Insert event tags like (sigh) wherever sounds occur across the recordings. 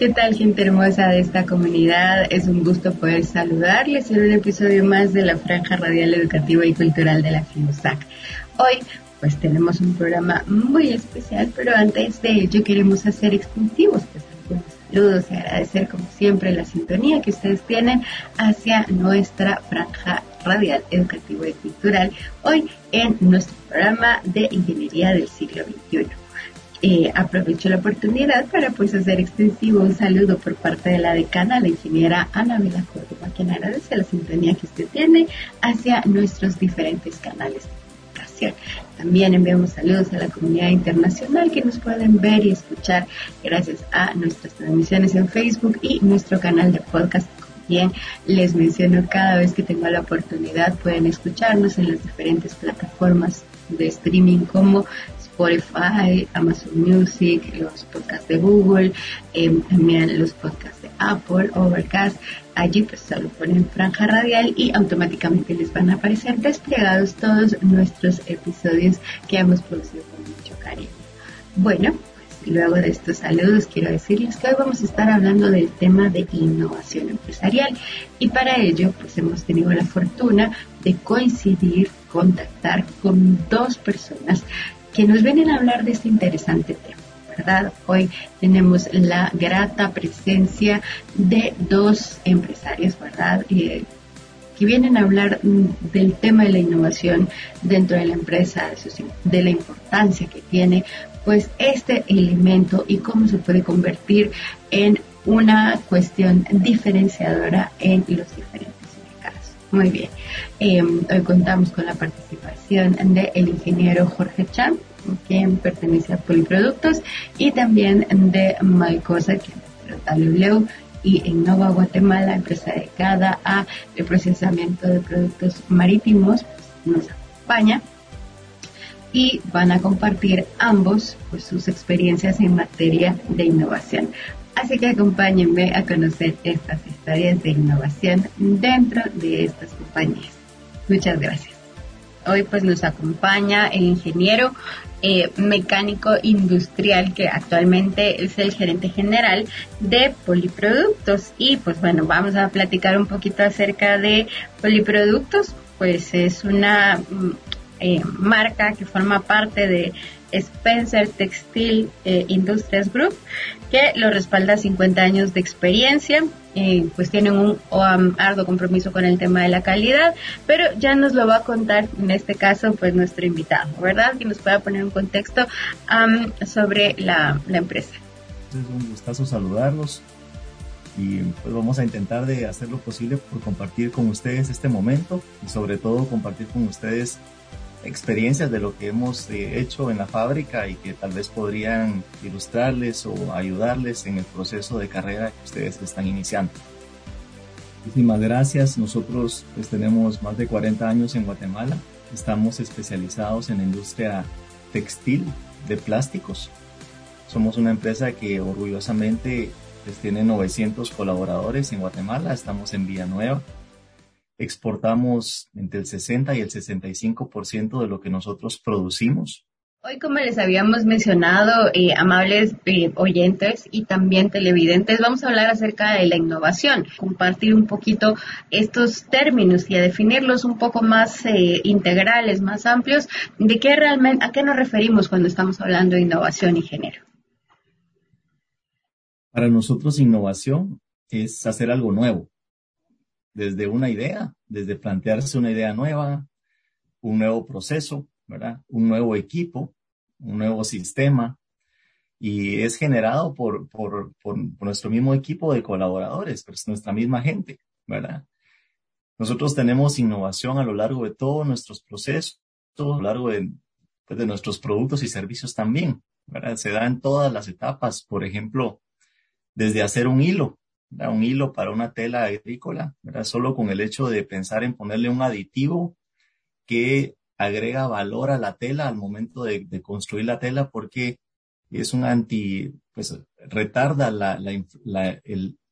¿Qué tal gente hermosa de esta comunidad? Es un gusto poder saludarles en un episodio más de la Franja Radial Educativa y Cultural de la FIUSAC. Hoy pues tenemos un programa muy especial, pero antes de ello queremos hacer extensivos pues algunos saludos y agradecer como siempre la sintonía que ustedes tienen hacia nuestra Franja Radial Educativa y Cultural hoy en nuestro programa de Ingeniería del siglo XXI. Eh, aprovecho la oportunidad para pues hacer extensivo un saludo por parte de la decana, la ingeniera Ana Vila Córdoba, quien agradece la sintonía que usted tiene hacia nuestros diferentes canales de comunicación. También enviamos saludos a la comunidad internacional que nos pueden ver y escuchar gracias a nuestras transmisiones en Facebook y nuestro canal de podcast Bien, les menciono cada vez que tengo la oportunidad, pueden escucharnos en las diferentes plataformas de streaming como Spotify, Amazon Music, los podcasts de Google, em, también los podcasts de Apple, Overcast. Allí pues solo ponen franja radial y automáticamente les van a aparecer desplegados todos nuestros episodios que hemos producido con mucho cariño. Bueno, pues luego de estos saludos quiero decirles que hoy vamos a estar hablando del tema de innovación empresarial y para ello pues hemos tenido la fortuna de coincidir, contactar con dos personas que nos vienen a hablar de este interesante tema. ¿verdad? Hoy tenemos la grata presencia de dos empresarios, ¿verdad? Eh, que vienen a hablar mm, del tema de la innovación dentro de la empresa, de la importancia que tiene pues este elemento y cómo se puede convertir en una cuestión diferenciadora en los diferentes mercados. Muy bien, eh, hoy contamos con la participación del ingeniero Jorge Chan, quien pertenece a Poliproductos, y también de Maicosa, que es y Innova Guatemala, empresa dedicada a el procesamiento de productos marítimos, nos acompaña y van a compartir ambos pues, sus experiencias en materia de innovación. Así que acompáñenme a conocer estas historias de innovación dentro de estas compañías. Muchas gracias. Hoy pues nos acompaña el ingeniero eh, mecánico industrial que actualmente es el gerente general de Poliproductos. Y pues bueno, vamos a platicar un poquito acerca de Poliproductos. Pues es una mm, eh, marca que forma parte de Spencer Textile eh, Industries Group, que lo respalda 50 años de experiencia, eh, pues tienen un arduo compromiso con el tema de la calidad, pero ya nos lo va a contar en este caso pues nuestro invitado, ¿verdad? Que nos pueda poner un contexto sobre la, la, empresa. Es un gustazo saludarlos y pues vamos a intentar de hacer lo posible por compartir con ustedes este momento y sobre todo compartir con ustedes experiencias de lo que hemos eh, hecho en la fábrica y que tal vez podrían ilustrarles o ayudarles en el proceso de carrera que ustedes están iniciando. Muchísimas gracias. Nosotros pues, tenemos más de 40 años en Guatemala. Estamos especializados en la industria textil de plásticos. Somos una empresa que orgullosamente pues, tiene 900 colaboradores en Guatemala. Estamos en Villanueva exportamos entre el 60 y el 65% de lo que nosotros producimos. Hoy, como les habíamos mencionado, eh, amables eh, oyentes y también televidentes, vamos a hablar acerca de la innovación, compartir un poquito estos términos y a definirlos un poco más eh, integrales, más amplios, de qué realmente, a qué nos referimos cuando estamos hablando de innovación y género. Para nosotros, innovación es hacer algo nuevo, desde una idea, desde plantearse una idea nueva, un nuevo proceso, ¿verdad? Un nuevo equipo, un nuevo sistema, y es generado por, por, nuestro mismo equipo de colaboradores, pues nuestra misma gente, ¿verdad? Nosotros tenemos innovación a lo largo de todos nuestros procesos, a lo largo de, pues, de nuestros productos y servicios también, ¿verdad? Se da en todas las etapas, por ejemplo, desde hacer un hilo, un hilo para una tela agrícola, ¿verdad? solo con el hecho de pensar en ponerle un aditivo que agrega valor a la tela al momento de, construir la tela porque es un anti, pues retarda la, la,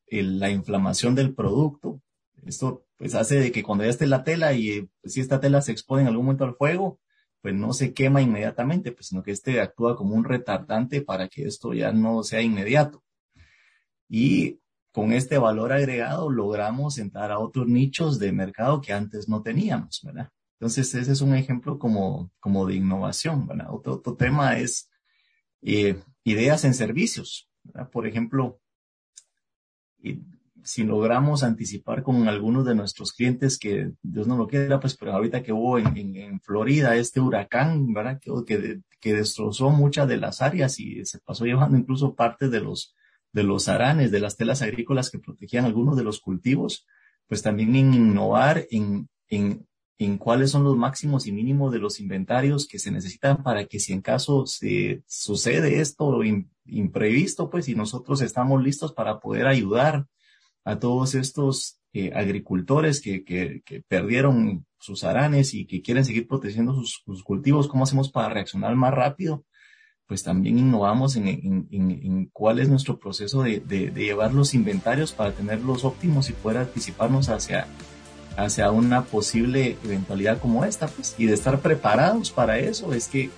la inflamación del producto. Esto pues hace de que cuando ya esté la tela y pues, si esta tela se expone en algún momento al fuego, pues no se quema inmediatamente, pues sino que este actúa como un retardante para que esto ya no sea inmediato. Y con este valor agregado logramos entrar a otros nichos de mercado que antes no teníamos, ¿verdad? Entonces, ese es un ejemplo como, como de innovación, ¿verdad? Otro, otro tema es eh, ideas en servicios, ¿verdad? Por ejemplo, si logramos anticipar con algunos de nuestros clientes que Dios no lo quiera, pues pero ahorita que hubo en, Florida este huracán, ¿verdad? Que, que, que, destrozó muchas de las áreas y se pasó llevando incluso parte de los, de los aranes, de las telas agrícolas que protegían algunos de los cultivos, pues también en innovar en, en, en cuáles son los máximos y mínimos de los inventarios que se necesitan para que si en caso se sucede esto imprevisto, pues y nosotros estamos listos para poder ayudar a todos estos eh, agricultores que, que, que, perdieron sus aranes y que quieren seguir protegiendo sus, sus, cultivos, ¿cómo hacemos para reaccionar más rápido? Pues también innovamos en, en, en, en cuál es nuestro proceso de, de, de, llevar los inventarios para tenerlos óptimos y poder anticiparnos hacia, hacia una posible eventualidad como esta, pues, y de estar preparados para eso es que,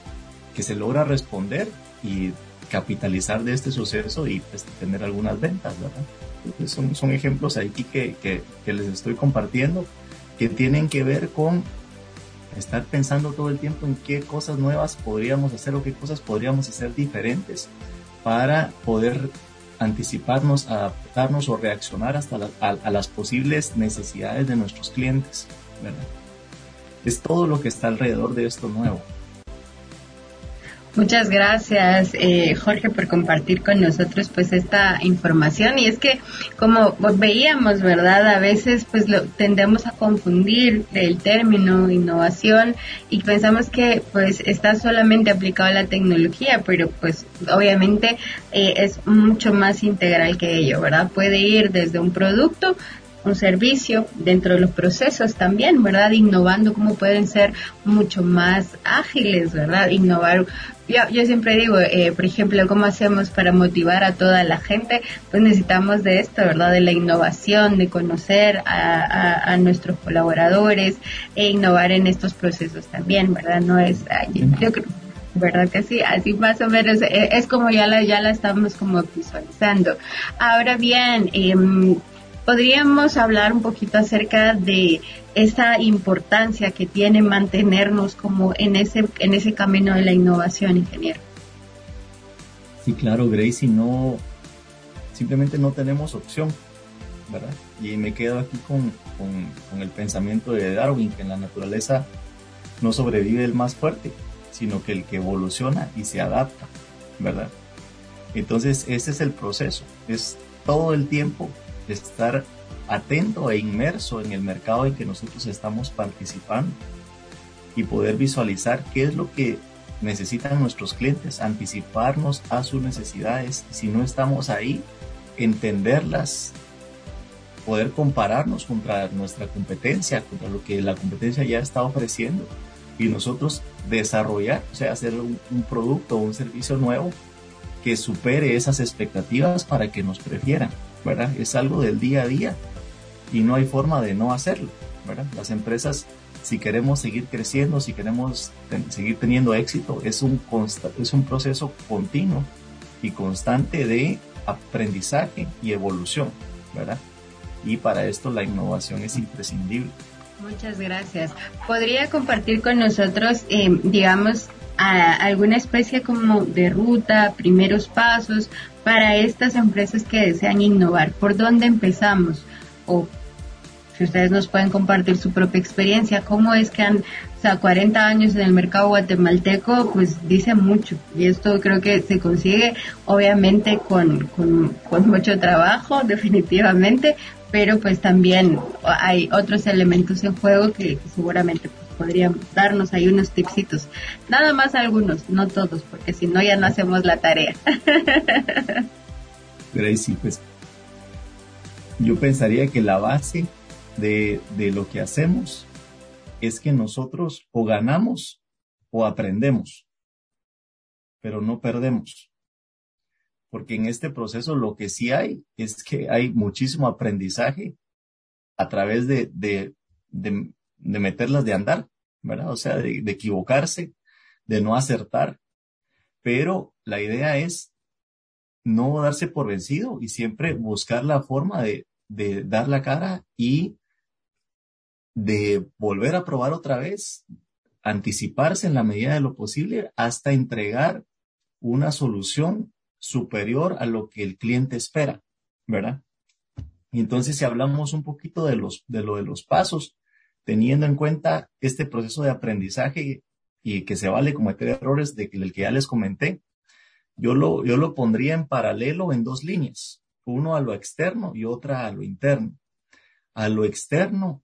que se logra responder y capitalizar de este suceso y pues, tener algunas ventas, ¿verdad? son, son ejemplos aquí que, que, que, les estoy compartiendo que tienen que ver con estar pensando todo el tiempo en qué cosas nuevas podríamos hacer o qué cosas podríamos hacer diferentes para poder anticiparnos, adaptarnos o reaccionar hasta a, a, las posibles necesidades de nuestros clientes. ¿verdad? Es todo lo que está alrededor de esto nuevo. Muchas gracias, eh, Jorge, por compartir con nosotros pues esta información. Y es que, como veíamos, ¿verdad? A veces pues lo tendemos a confundir el término innovación y pensamos que pues está solamente aplicado a la tecnología, pero pues obviamente eh, es mucho más integral que ello, ¿verdad? Puede ir desde un producto un servicio dentro de los procesos también, ¿verdad? Innovando cómo pueden ser mucho más ágiles, ¿verdad? Innovar. Yo, yo siempre digo, eh, por ejemplo, ¿cómo hacemos para motivar a toda la gente? Pues necesitamos de esto, ¿verdad? De la innovación, de conocer a, a, a nuestros colaboradores e innovar en estos procesos también, ¿verdad? No es, yo creo, ¿verdad que sí? Así más o menos eh, es como ya la, ya la estamos como visualizando. Ahora bien, eh, podríamos hablar un poquito acerca de esa importancia que tiene mantenernos como en ese, en ese camino de la innovación, ingeniero. Sí, claro, Gracie, no, simplemente no tenemos opción, ¿verdad? Y me quedo aquí con, con, con el pensamiento de Darwin, que en la naturaleza no sobrevive el más fuerte, sino que el que evoluciona y se adapta, ¿verdad? Entonces, ese es el proceso, es todo el tiempo estar atento e inmerso en el mercado en que nosotros estamos participando y poder visualizar qué es lo que necesitan nuestros clientes, anticiparnos a sus necesidades. Si no estamos ahí, entenderlas, poder compararnos contra nuestra competencia, contra lo que la competencia ya está ofreciendo y nosotros desarrollar, o sea, hacer un, un producto o un servicio nuevo que supere esas expectativas para que nos prefieran. ¿Verdad? Es algo del día a día y no hay forma de no hacerlo, ¿verdad? Las empresas, si queremos seguir creciendo, si queremos ten, seguir teniendo éxito, es un, es un proceso continuo y constante de aprendizaje y evolución, ¿verdad? Y para esto la innovación es imprescindible. Muchas gracias. ¿Podría compartir con nosotros, eh, digamos, a alguna especie como de ruta, primeros pasos para estas empresas que desean innovar? ¿Por dónde empezamos? O si ustedes nos pueden compartir su propia experiencia, cómo es que han, o sea, 40 años en el mercado guatemalteco, pues dice mucho. Y esto creo que se consigue, obviamente, con, con, con mucho trabajo, (laughs) definitivamente, pero pues también hay otros elementos en juego que, que seguramente podrían darnos ahí unos tipsitos. Nada más algunos, no todos, porque si no ya no hacemos la tarea. (laughs) Gracie, pues yo pensaría que la base de, de lo que hacemos es que nosotros o ganamos o aprendemos, pero no perdemos. Porque en este proceso lo que sí hay es que hay muchísimo aprendizaje a través de, de, de meterlas de andar, ¿verdad? O sea, de, equivocarse, de no acertar. Pero la idea es no darse por vencido y siempre buscar la forma de, de dar la cara y de volver a probar otra vez, anticiparse en la medida de lo posible hasta entregar una solución superior a lo que el cliente espera, ¿verdad? Y entonces si hablamos un poquito de los, de lo de los pasos, teniendo en cuenta este proceso de aprendizaje y que se vale cometer errores de el que ya les comenté, yo lo, yo lo pondría en paralelo en dos líneas, uno a lo externo y otra a lo interno. A lo externo,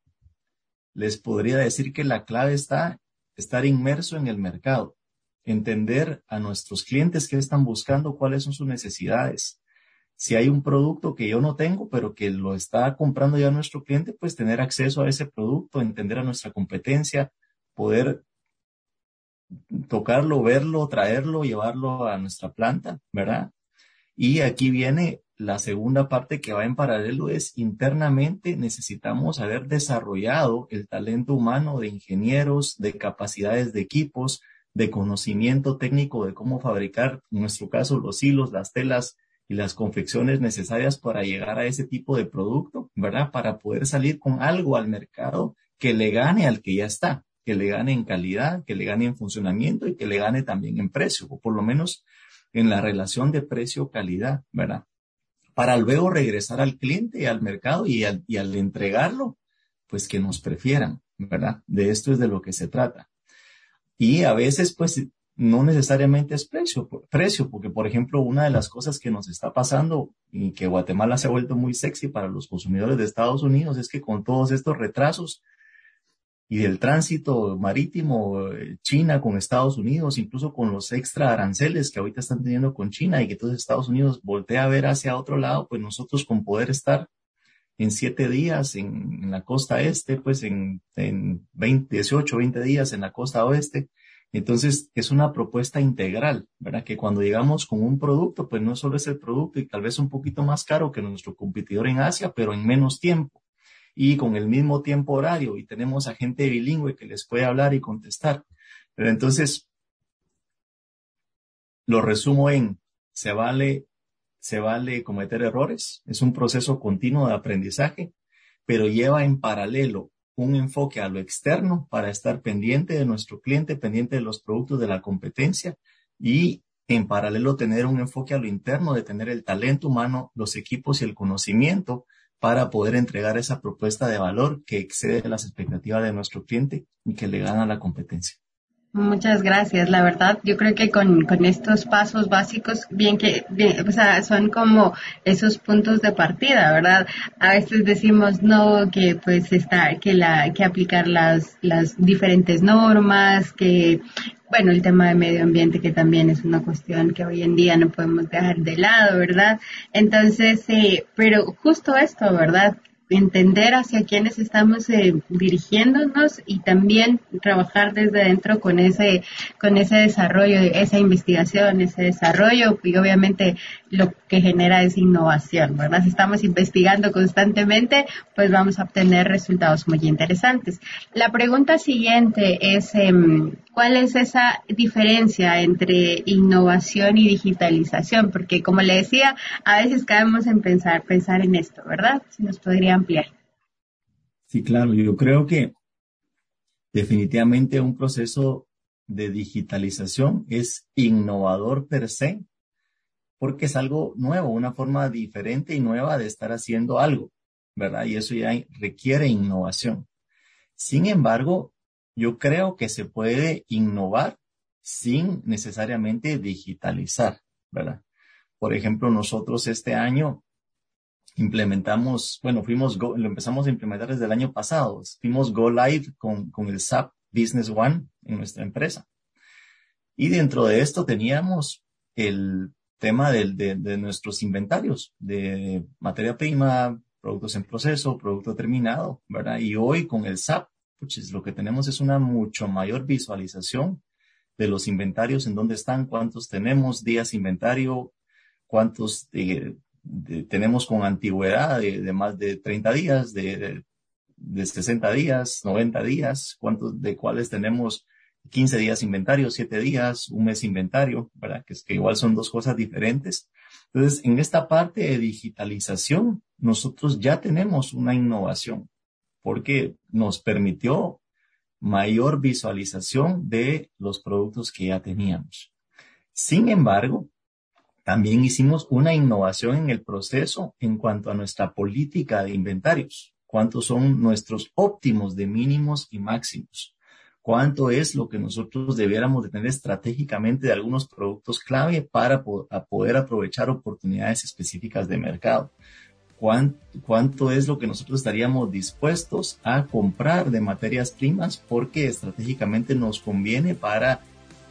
les podría decir que la clave está estar inmerso en el mercado, entender a nuestros clientes qué están buscando, cuáles son sus necesidades. Si hay un producto que yo no tengo, pero que lo está comprando ya nuestro cliente, pues tener acceso a ese producto, entender a nuestra competencia, poder tocarlo, verlo, traerlo, llevarlo a nuestra planta, ¿verdad? Y aquí viene la segunda parte que va en paralelo es internamente necesitamos haber desarrollado el talento humano de ingenieros, de capacidades de equipos, de conocimiento técnico de cómo fabricar, en nuestro caso, los hilos, las telas y las confecciones necesarias para llegar a ese tipo de producto, ¿verdad? Para poder salir con algo al mercado que le gane al que ya está, que le gane en calidad, que le gane en funcionamiento y que le gane también en precio, o por lo menos en la relación de precio-calidad, ¿verdad? para luego regresar al cliente y al mercado y al, entregarlo, pues que nos prefieran, ¿verdad? De esto es de lo que se trata. Y a veces, pues, no necesariamente es precio, precio, porque, por ejemplo, una de las cosas que nos está pasando y que Guatemala se ha vuelto muy sexy para los consumidores de Estados Unidos es que con todos estos retrasos, y del tránsito marítimo eh, China con Estados Unidos, incluso con los extra aranceles que ahorita están teniendo con China y que entonces Estados Unidos voltea a ver hacia otro lado, pues nosotros con poder estar en siete días en, la costa este, pues en, en 20, 18, 20 días en la costa oeste. Entonces es una propuesta integral, ¿verdad? Que cuando llegamos con un producto, pues no solo es el producto y tal vez un poquito más caro que nuestro competidor en Asia, pero en menos tiempo y con el mismo tiempo horario y tenemos a gente bilingüe que les puede hablar y contestar. Pero entonces, lo resumo en, se vale, se vale cometer errores, es un proceso continuo de aprendizaje, pero lleva en paralelo un enfoque a lo externo para estar pendiente de nuestro cliente, pendiente de los productos de la competencia y en paralelo tener un enfoque a lo interno de tener el talento humano, los equipos y el conocimiento para poder entregar esa propuesta de valor que excede las expectativas de nuestro cliente y que le gana la competencia. Muchas gracias. La verdad, yo creo que con, con estos pasos básicos, bien que, bien, o sea, son como esos puntos de partida, ¿verdad? A veces decimos no, que pues está, que la, que aplicar las, las diferentes normas, que bueno, el tema de medio ambiente que también es una cuestión que hoy en día no podemos dejar de lado, ¿verdad? Entonces, eh, pero justo esto, ¿verdad? Entender hacia quiénes estamos eh, dirigiéndonos y también trabajar desde dentro con ese con ese desarrollo, esa investigación, ese desarrollo y obviamente lo que genera es innovación, ¿verdad? Si estamos investigando constantemente, pues vamos a obtener resultados muy interesantes. La pregunta siguiente es em, ¿cuál es esa diferencia entre innovación y digitalización? Porque como le decía, a veces caemos en pensar pensar en esto, ¿verdad? Si nos podría ampliar. Sí, claro, yo creo que definitivamente un proceso de digitalización es innovador per se, porque es algo nuevo, una forma diferente y nueva de estar haciendo algo, ¿verdad? Y eso ya requiere innovación. Sin embargo, yo creo que se puede innovar sin necesariamente digitalizar, ¿verdad? Por ejemplo, nosotros este año implementamos, bueno, fuimos, lo empezamos a implementar desde el año pasado. Fuimos Go Live con, con el SAP Business One en nuestra empresa. Y dentro de esto teníamos el tema de, de, de, nuestros inventarios de materia prima, productos en proceso, producto terminado, ¿verdad? Y hoy con el SAP, pues lo que tenemos es una mucho mayor visualización de los inventarios, en dónde están, cuántos tenemos, días inventario, cuántos eh, tenemos con antigüedad de, más de 30 días, de, de, 60 días, 90 días, cuántos de cuáles tenemos 15 días inventario, 7 días, un mes inventario, ¿verdad? Que es que igual son dos cosas diferentes. Entonces, en esta parte de digitalización, nosotros ya tenemos una innovación porque nos permitió mayor visualización de los productos que ya teníamos. Sin embargo, también hicimos una innovación en el proceso en cuanto a nuestra política de inventarios. ¿Cuántos son nuestros óptimos de mínimos y máximos? ¿Cuánto es lo que nosotros debiéramos de tener estratégicamente de algunos productos clave para poder aprovechar oportunidades específicas de mercado? cuánto, es lo que nosotros estaríamos dispuestos a comprar de materias primas porque estratégicamente nos conviene para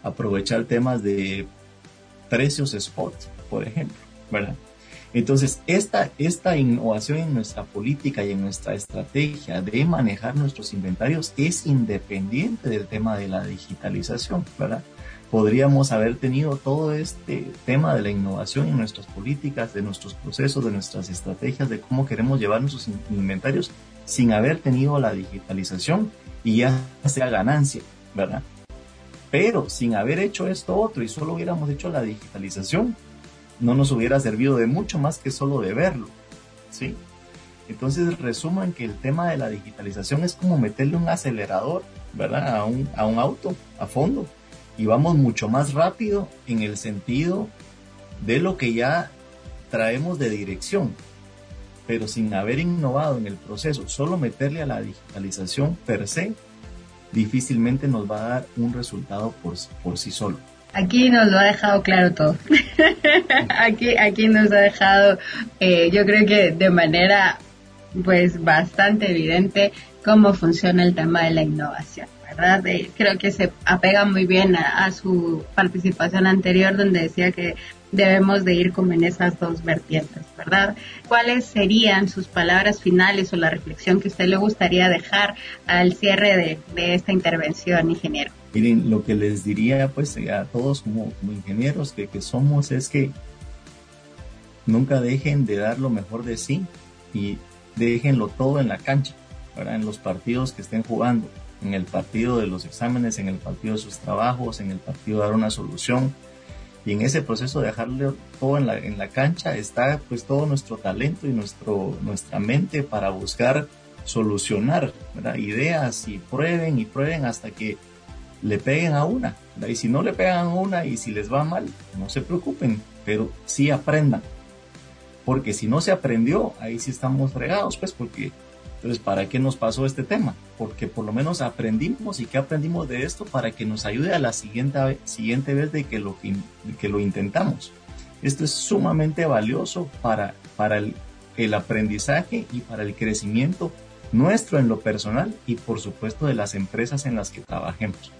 aprovechar temas de precios spot, por ejemplo, ¿verdad? Entonces, esta, esta innovación en nuestra política y en nuestra estrategia de manejar nuestros inventarios es independiente del tema de la digitalización, ¿verdad? podríamos haber tenido todo este tema de la innovación en nuestras políticas, de nuestros procesos, de nuestras estrategias, de cómo queremos llevar nuestros inventarios sin haber tenido la digitalización y ya sea ganancia, ¿verdad? Pero sin haber hecho esto otro y solo hubiéramos hecho la digitalización, no nos hubiera servido de mucho más que solo de verlo, ¿sí? Entonces resuman que el tema de la digitalización es como meterle un acelerador, ¿verdad? A un, a un auto a fondo y vamos mucho más rápido en el sentido de lo que ya traemos de dirección, pero sin haber innovado en el proceso, solo meterle a la digitalización per se, difícilmente nos va a dar un resultado por, por sí solo. Aquí nos lo ha dejado claro todo. (laughs) aquí, aquí nos ha dejado, eh, yo creo que de manera pues bastante evidente cómo funciona el tema de la innovación creo que se apega muy bien a, su participación anterior donde decía que debemos de ir como en esas dos vertientes, ¿verdad? ¿Cuáles serían sus palabras finales o la reflexión que usted le gustaría dejar al cierre de, esta intervención, ingeniero? Miren, lo que les diría pues a todos como, ingenieros que, que somos es que nunca dejen de dar lo mejor de sí y déjenlo todo en la cancha, ¿verdad? en los partidos que estén jugando en el partido de los exámenes, en el partido de sus trabajos, en el partido de dar una solución. Y en ese proceso de dejarle todo en la, en la cancha está pues todo nuestro talento y nuestro, nuestra mente para buscar solucionar ideas y prueben y prueben hasta que le peguen a una. Y si no le pegan a una y si les va mal, no se preocupen, pero sí aprendan. Porque si no se aprendió, ahí sí estamos fregados, pues porque entonces, ¿para qué nos pasó este tema? Porque por lo menos aprendimos y qué aprendimos de esto para que nos ayude a la siguiente, siguiente vez de que lo, que lo intentamos. Esto es sumamente valioso para, para el, el aprendizaje y para el crecimiento nuestro en lo personal y por supuesto de las empresas en las que trabajemos.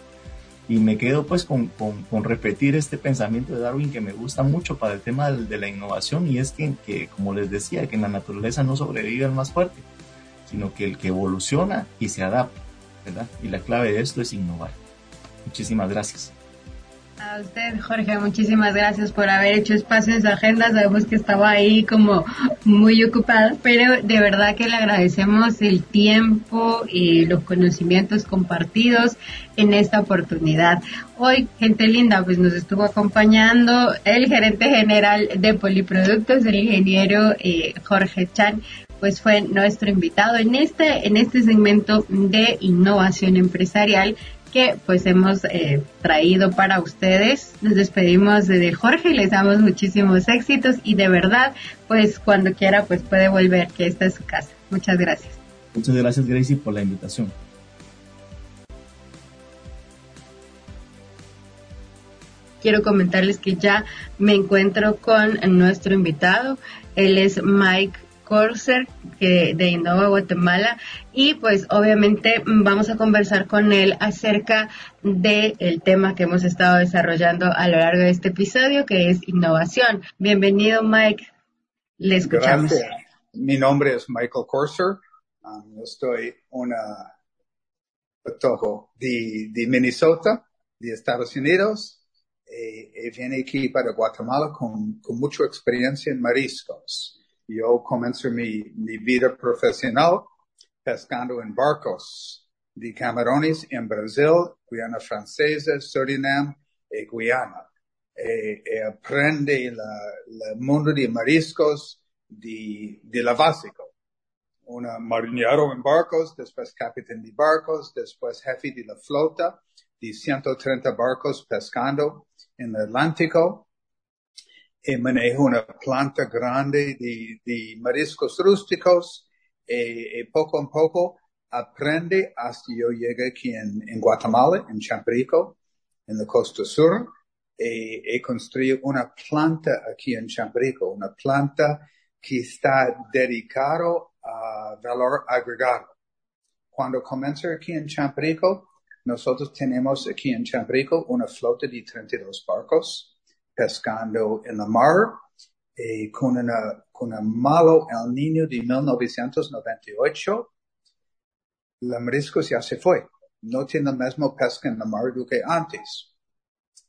Y me quedo pues con, con, repetir este pensamiento de Darwin que me gusta mucho para el tema de, de la innovación y es que, que, como les decía, que en la naturaleza no sobrevive el más fuerte, sino que el que evoluciona y se adapta, ¿verdad? Y la clave de esto es innovar. Muchísimas gracias. A usted, Jorge, muchísimas gracias por haber hecho espacio en su agenda. Sabemos que estaba ahí como muy ocupado, pero de verdad que le agradecemos el tiempo y los conocimientos compartidos en esta oportunidad. Hoy, gente linda, pues nos estuvo acompañando el gerente general de Poliproductos, el ingeniero eh, Jorge Chan pues fue nuestro invitado en este, en este segmento de innovación empresarial que pues hemos eh, traído para ustedes. Nos despedimos de Jorge y les damos muchísimos éxitos y de verdad, pues cuando quiera pues puede volver, que esta es su casa. Muchas gracias. Muchas gracias Gracie por la invitación. Quiero comentarles que ya me encuentro con nuestro invitado. Él es Mike Corser que, de Innova Guatemala y pues obviamente vamos a conversar con él acerca del tema que hemos estado desarrollando a lo largo de este episodio que es innovación. Bienvenido Mike, le escuchamos. Gracias. Mi nombre es Michael Corser, um, estoy una de, de Minnesota, de Estados Unidos. y eh, vine aquí para Guatemala con, con mucha experiencia en mariscos. Yo comencé mi, vida profesional pescando en barcos de camarones en Brasil, Guyana Francesa, Surinam y Guyana. Eh, eh, aprende el mundo de mariscos de, de la básico. Un marinero en barcos, después capitán de barcos, después jefe de la flota de 130 barcos pescando en el Atlántico. Y maneja una planta grande de, de mariscos rústicos. Y, poco a poco aprende hasta yo llegué aquí en, en Guatemala, en Champrico, en la costa sur e, e construir una planta aquí en Chambrico, una planta que está dedicado a valor agregado. Cuando comienza aquí en Chambrico, nosotros tenemos aquí en Chambrico una flota de 32 barcos pescando en la mar y con una, con un malo El Niño de 1998, la marisco ya se fue. No tiene la misma pesca en la mar que antes.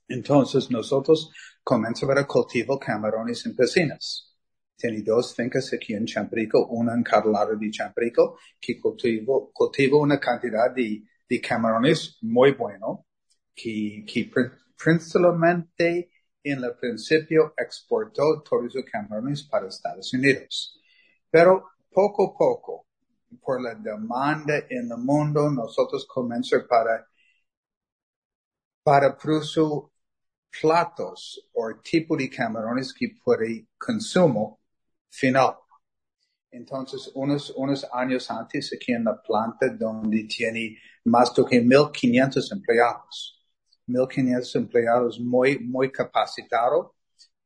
Entonces nosotros comenzamos a cultivar camarones en piscinas. Tiene dos fincas aquí en Champrico, una en cada lado de Champrico, que cultivo, cultivo una cantidad de, de camarones muy bueno, que, que principalmente en el principio exportó los camarones para Estados Unidos. Pero poco a poco, por la demanda en el mundo, nosotros comenzamos para, para producir platos o tipo de camarones que puede consumo final. Entonces, unos, unos años antes aquí en la planta donde tiene más de 1500 empleados. 1500 empleados muy, muy capacitados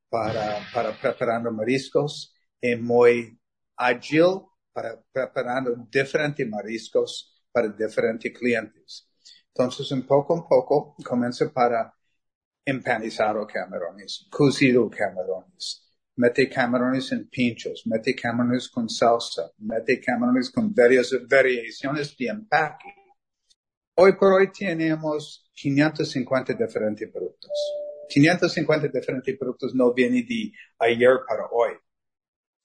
para, para preparando mariscos y muy ágil para preparando diferentes mariscos para diferentes clientes. Entonces, un poco a poco, comienza para empanizado camarones, cocido camarones, mete camarones en pinchos, mete camarones con salsa, mete camarones con varias variaciones de empaque. Hoy por hoy tenemos 550 diferentes productos. 550 diferentes productos no vienen de ayer para hoy.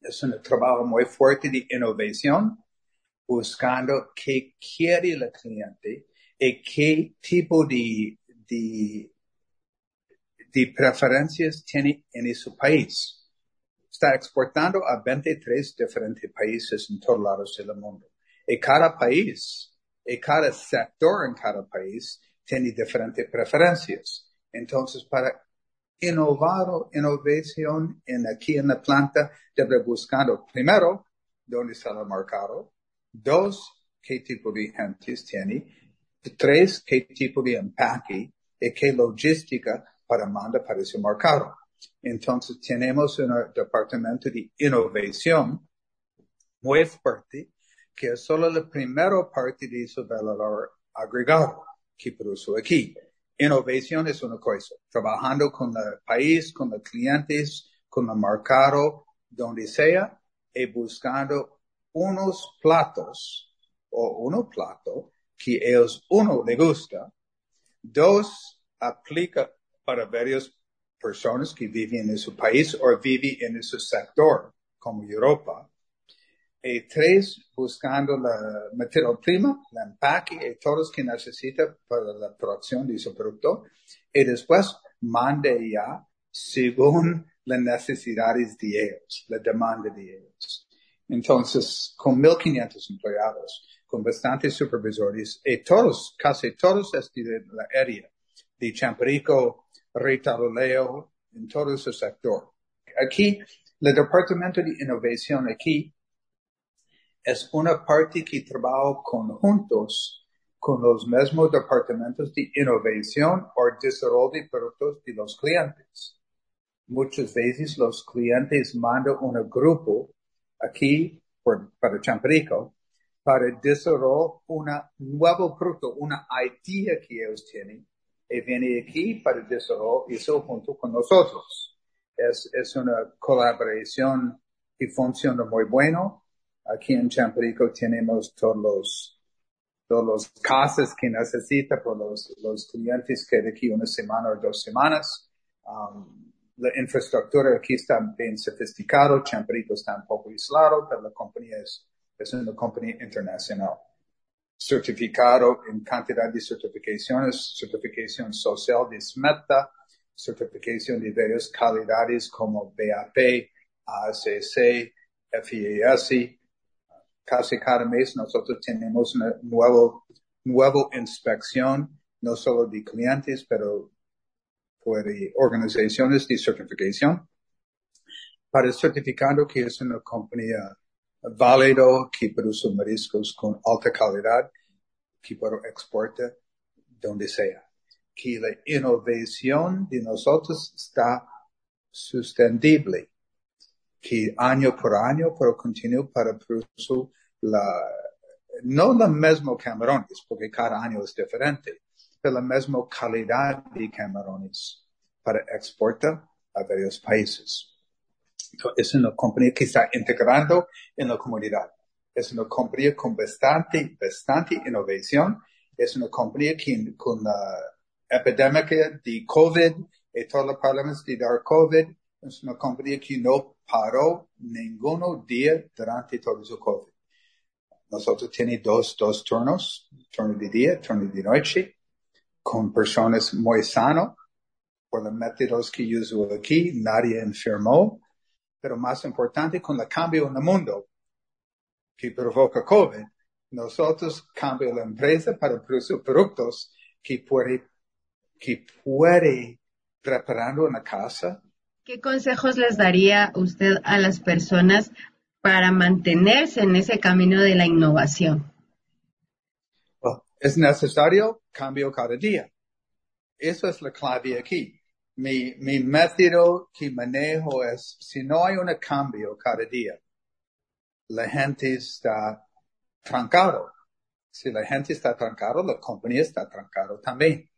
Es un trabajo muy fuerte de innovación, buscando qué quiere el cliente y qué tipo de, de de preferencias tiene en su país. Está exportando a 23 diferentes países en todos lados del mundo. Y cada país, y cada sector en cada país tiene diferentes preferencias. Entonces, para innovar o innovación en aquí en la planta, debe buscando primero dónde está el mercado, dos, qué tipo de gentes tiene, tres, qué tipo de empaque y qué logística para mandar para ese mercado. Entonces tenemos un departamento de innovación muy fuerte que es solo la primera parte de su valor agregado que produce aquí. Innovación es una cosa, trabajando con el país, con los clientes, con el mercado, donde sea, y buscando unos platos o uno plato que ellos, uno, le gusta, dos, aplica para varias personas que viven en su país o viven en su sector, como Europa. Y tres, buscando la materia prima, la empaque y todos que necesita para la producción de su producto. Y después, mande ya según las necesidades de ellos, la demanda de ellos. Entonces, con 1.500 empleados, con bastantes supervisores, y todos, casi todos de la área de Champerico, Leo, en todo ese sector. Aquí, el Departamento de Innovación aquí es una parte que trabaja conjuntos con los mismos departamentos de innovación o desarrollo de productos de los clientes. Muchas veces los clientes mandan un grupo aquí por, para Champerico para desarrollar un nuevo producto, una idea que ellos tienen y viene aquí para desarrollar eso junto con nosotros. Es, es una colaboración que funciona muy bueno. Aquí en Champerico tenemos todos los, todos los casas que necesita por los, los clientes que de aquí una semana o dos semanas. Um, la infraestructura aquí está bien sofisticado, Champerico está un poco aislado, pero la compañía es, es una compañía internacional. certificado en cantidad de certificaciones, certificación social de SMETA, certificación de varias calidades como BAP, ACC, FIAS. Casi cada mes nosotros tenemos una nuevo, nuevo inspección, no solo de clientes, pero por organizaciones de certificación. Para el certificado que es una compañía válido que produce mariscos con alta calidad, que puede exportar donde sea. Que la innovación de nosotros está sustentable. Que año por año puedo continuar para producir la, no la misma camarones, porque cada año es diferente, pero la misma calidad de camarones para exportar a varios países es una compañía que está integrando en la comunidad. Es una compañía con bastante, bastante innovación. Es una compañía que con la epidemia de COVID y todos los problemas de dar COVID, es una compañía que no paró ninguno día durante todo su COVID. Nosotros tenemos dos, dos turnos, turno de día, turno de noche, con personas muy sanas. Por los métodos que uso aquí, nadie enfermó pero más importante con el cambio en el mundo que provoca COVID, nosotros cambiamos la empresa para producir productos que puede, que puede preparando en la casa. ¿Qué consejos les daría usted a las personas para mantenerse en ese camino de la innovación? es necesario cambio cada día. Eso es la clave aquí mi, mi método que manejo es, si no hay un cambio cada día, la gente está trancado. Si la gente está trancado, la compañía está trancado también.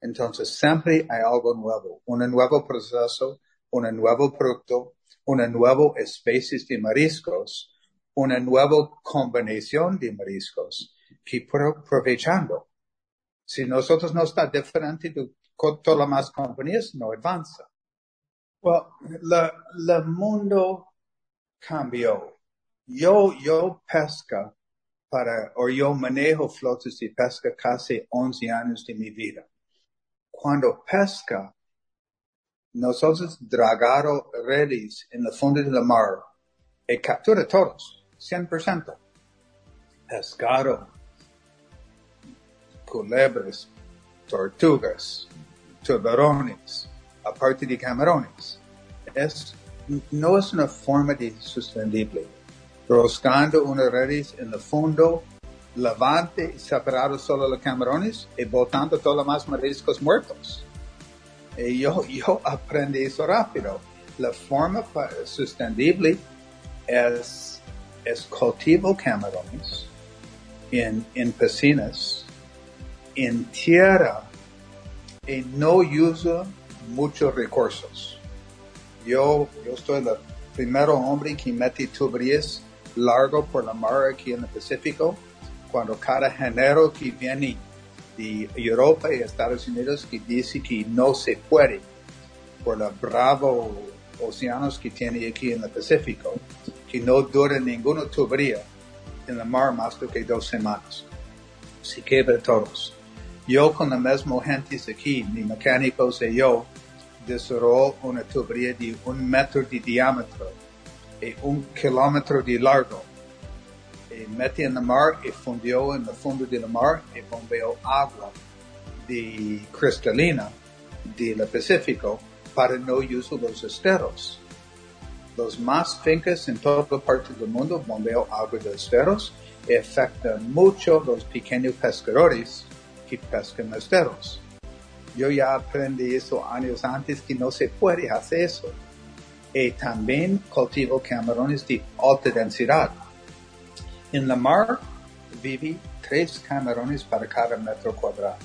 Entonces siempre hay algo nuevo, un nuevo proceso, un nuevo producto, una nueva especie de mariscos, una nueva combinación de mariscos que aprovechando. Si nosotros no está diferente de todas las más compañías no avanza. Well, el mundo cambió. Yo, yo pesca para, o yo manejo flotas de pesca casi 11 años de mi vida. Cuando pesca, nosotros dragaron redes en el fondo de la mar y captura todos, 100%. Pescado, culebras, tortugas, tuberones, aparte de camarones. Es, no es una forma de sostenible. Roscando una redes en el fondo, lavante, separado solo los camarones y botando todos los más mariscos muertos. Y yo, yo aprendí eso rápido. La forma sostenible es, es cultivo camarones en, en piscinas, en tierra y no usa muchos recursos. Yo, yo soy el primer hombre que mete tuberías largo por la mar aquí en el Pacífico, cuando cada género que viene de Europa y Estados Unidos que dice que no se puede por los bravos océanos que tiene aquí en el Pacífico, que no dura ninguna tubería en la mar más de que dos semanas. Se quebra todos. Yo con la misma gente aquí, mi mecánico y yo, desarrolló una tubería de un metro de diámetro y un kilómetro de largo. Y metí en la mar y fundió en el fondo de la mar y bombeó agua de cristalina del Pacífico para no usar los esteros. Los más fincas en toda parte del mundo bombeó agua de esteros y afecta mucho los pequeños pescadores que pescan esteros. Yo ya aprendí eso años antes que no se puede hacer eso. Y también cultivo camarones de alta densidad. En la mar vive tres camarones para cada metro cuadrado.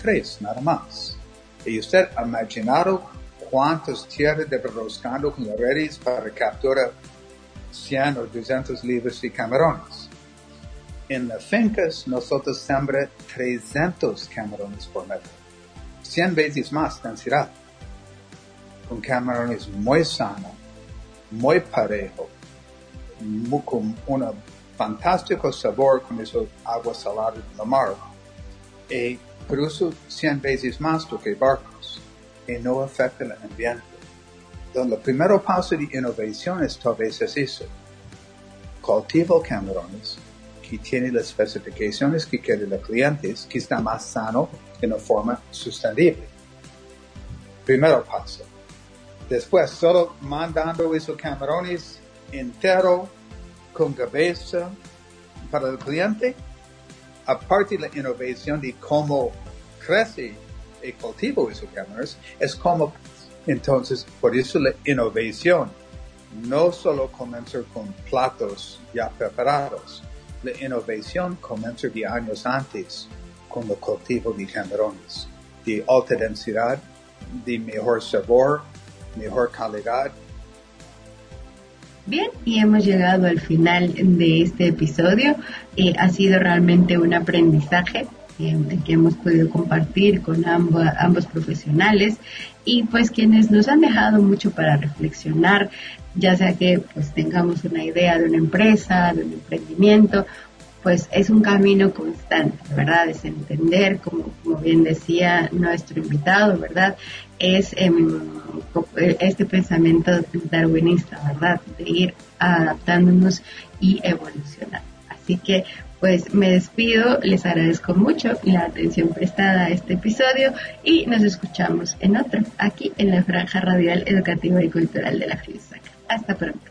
Tres, nada más. Y usted ha imaginado cuántas tierras debe roscando con las redes para capturar 100 o 200 libras de camarones en las fincas nosotros sembramos 300 camarones por metro. 100 veces más densidad. Un camarones muy sano, muy parejo, con una fantástico sabor con esa agua salada del mar. Y produce 100 veces más do que barcos y no afecta el ambiente. Entonces, el primer paso de innovación es tal vez es eso. Cultivo camarones que tiene las especificaciones que quieren los clientes, que está más sano en una forma sostenible. Primero paso. Después, solo mandando esos camarones entero con cabeza para el cliente, aparte de la innovación de cómo crece y cultivo esos camarones, es como, entonces, por eso la innovación no solo comienza con platos ya preparados, la innovación comienza de años antes con el cultivo de camarones, de alta densidad, de mejor sabor, mejor calidad. Bien, y hemos llegado al final de este episodio. Eh, ha sido realmente un aprendizaje eh, que hemos podido compartir con ambos, ambos profesionales y pues quienes nos han dejado mucho para reflexionar, ya sea que pues tengamos una idea de una empresa, de un emprendimiento pues es un camino constante, ¿verdad? Es entender, como, bien decía nuestro invitado, ¿verdad? Es em, este pensamiento darwinista, ¿verdad? De ir adaptándonos y evolucionando. Así que, pues me despido, les agradezco mucho la atención prestada a este episodio y nos escuchamos en otro, aquí en la Franja Radial Educativa y Cultural de la FIUSAC. Hasta pronto.